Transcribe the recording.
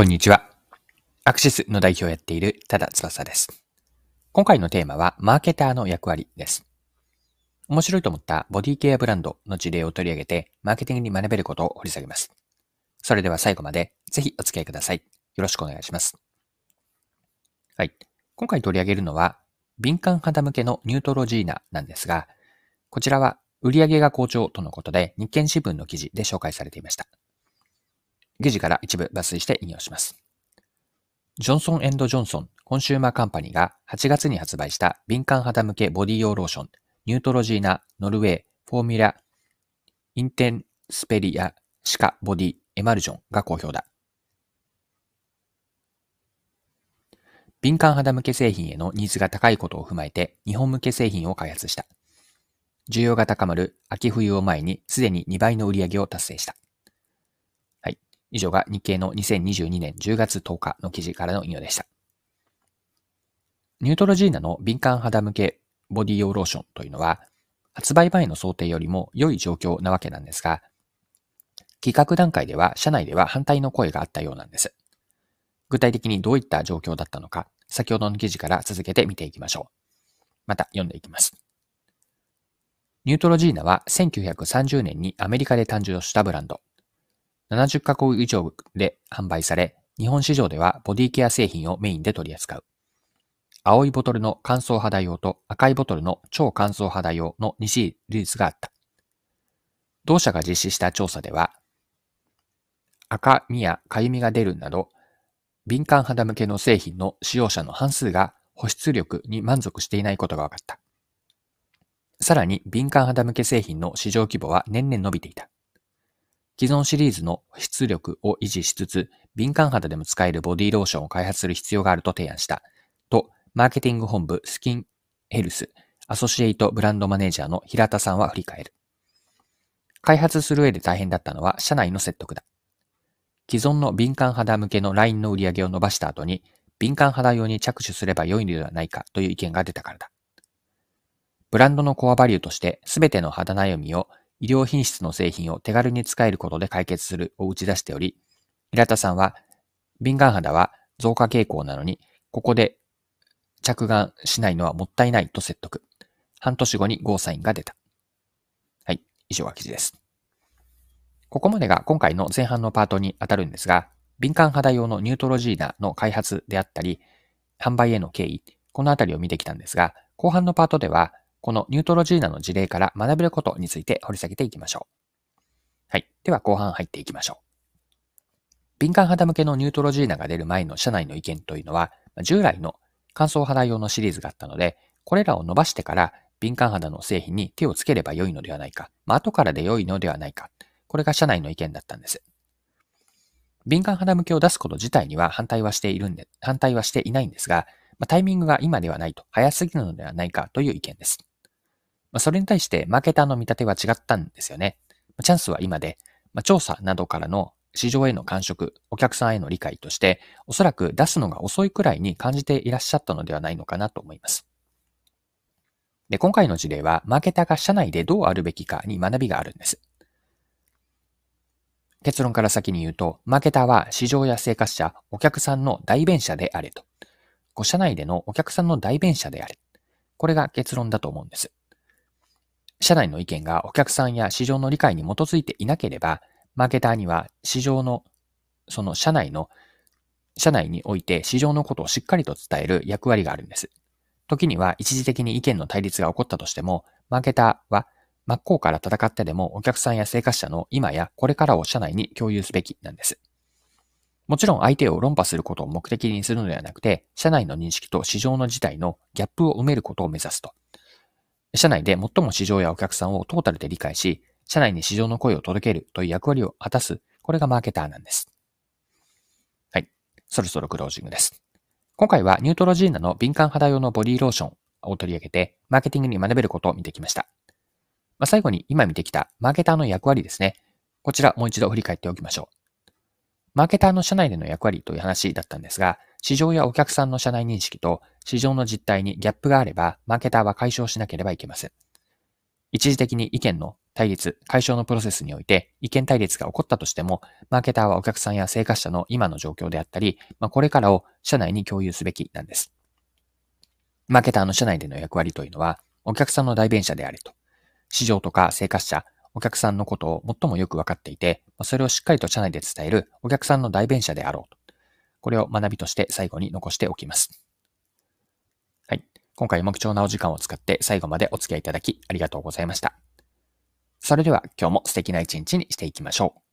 こんにちは。アクシスの代表をやっている多田翼です。今回のテーマはマーケターの役割です。面白いと思ったボディケアブランドの事例を取り上げてマーケティングに学べることを掘り下げます。それでは最後までぜひお付き合いください。よろしくお願いします。はい。今回取り上げるのは敏感肌向けのニュートロジーナなんですが、こちらは売上が好調とのことで日経新聞の記事で紹介されていました。記事から一部抜粋して引用します。ジョンソンジョンソンコンシューマーカンパニーが8月に発売した敏感肌向けボディ用ローション、ニュートロジーナ、ノルウェー、フォーミュラ、インテンスリペア、シカ、ボディ、エマルジョンが好評だ。敏感肌向け製品へのニーズが高いことを踏まえて日本向け製品を開発した。需要が高まる秋冬を前にすでに2倍の売り上げを達成した。以上が日経の2022年10月10日の記事からの引用でした。ニュートロジーナの敏感肌向けボディ用ローションというのは、発売前の想定よりも良い状況なわけなんですが、企画段階では社内では反対の声があったようなんです。具体的にどういった状況だったのか、先ほどの記事から続けて見ていきましょう。また読んでいきます。ニュートロジーナは1930年にアメリカで誕生したブランド。70カ国以上で販売され、日本市場ではボディケア製品をメインで取り扱う。青いボトルの乾燥肌用と赤いボトルの超乾燥肌用の2シリーズがあった。同社が実施した調査では、赤みやかゆみが出るなど、敏感肌向けの製品の使用者の半数が保湿力に満足していないことが分かった。さらに敏感肌向け製品の市場規模は年々伸びていた。既存シリーズの出力を維持しつつ、敏感肌でも使えるボディローションを開発する必要があると提案した。と、マーケティング本部スキンヘルスアソシエイトブランドマネージャーの平田さんは振り返る。開発する上で大変だったのは社内の説得だ。既存の敏感肌向けのラインの売り上げを伸ばした後に、敏感肌用に着手すれば良いのではないかという意見が出たからだ。ブランドのコアバリューとして全ての肌悩みを医療品質の製品を手軽に使えることで解決するを打ち出しており、平田さんは、敏感肌は増加傾向なのに、ここで着眼しないのはもったいないと説得。半年後にゴーサインが出た。はい、以上が記事です。ここまでが今回の前半のパートに当たるんですが、敏感肌用のニュートロジーナの開発であったり、販売への経緯、このあたりを見てきたんですが、後半のパートでは、このニュートロジーナの事例から学べることについて掘り下げていきましょう。はい。では後半入っていきましょう。敏感肌向けのニュートロジーナが出る前の社内の意見というのは、従来の乾燥肌用のシリーズがあったので、これらを伸ばしてから敏感肌の製品に手をつければ良いのではないか、まあ、後からで良いのではないか、これが社内の意見だったんです。敏感肌向けを出すこと自体には反対はしているんで、反対はしていないんですが、ま、タイミングが今ではないと、早すぎるのではないかという意見です。まあ、それに対してマーケターの見立ては違ったんですよね。ま、チャンスは今で、まあ、調査などからの市場への感触、お客さんへの理解として、おそらく出すのが遅いくらいに感じていらっしゃったのではないのかなと思います。で、今回の事例は、マーケターが社内でどうあるべきかに学びがあるんです。結論から先に言うと、マーケターは市場や生活者、お客さんの代弁者であれと。ご社内でのお客さんの代弁者であれ。これが結論だと思うんです。社内の意見がお客さんや市場の理解に基づいていなければ、マーケターには市場の、その社内の、社内において市場のことをしっかりと伝える役割があるんです。時には一時的に意見の対立が起こったとしても、マーケターは真っ向から戦ってでもお客さんや生活者の今やこれからを社内に共有すべきなんです。もちろん相手を論破することを目的にするのではなくて、社内の認識と市場の事態のギャップを埋めることを目指すと。社内で最も市場やお客さんをトータルで理解し、社内に市場の声を届けるという役割を果たす、これがマーケターなんです。はい。そろそろクロージングです。今回はニュートロジーナの敏感肌用のボディローションを取り上げて、マーケティングに学べることを見てきました。まあ、最後に今見てきたマーケターの役割ですね。こちらもう一度振り返っておきましょう。マーケターの社内での役割という話だったんですが、市場やお客さんの社内認識と市場の実態にギャップがあれば、マーケターは解消しなければいけません。一時的に意見の対立、解消のプロセスにおいて意見対立が起こったとしても、マーケターはお客さんや生活者の今の状況であったり、まあ、これからを社内に共有すべきなんです。マーケターの社内での役割というのは、お客さんの代弁者であれと。市場とか生活者、お客さんのことを最もよく分かっていて、それをしっかりと社内で伝えるお客さんの代弁者であろうと。これを学びとして最後に残しておきます。はい。今回も貴重なお時間を使って最後までお付き合いいただきありがとうございました。それでは今日も素敵な一日にしていきましょう。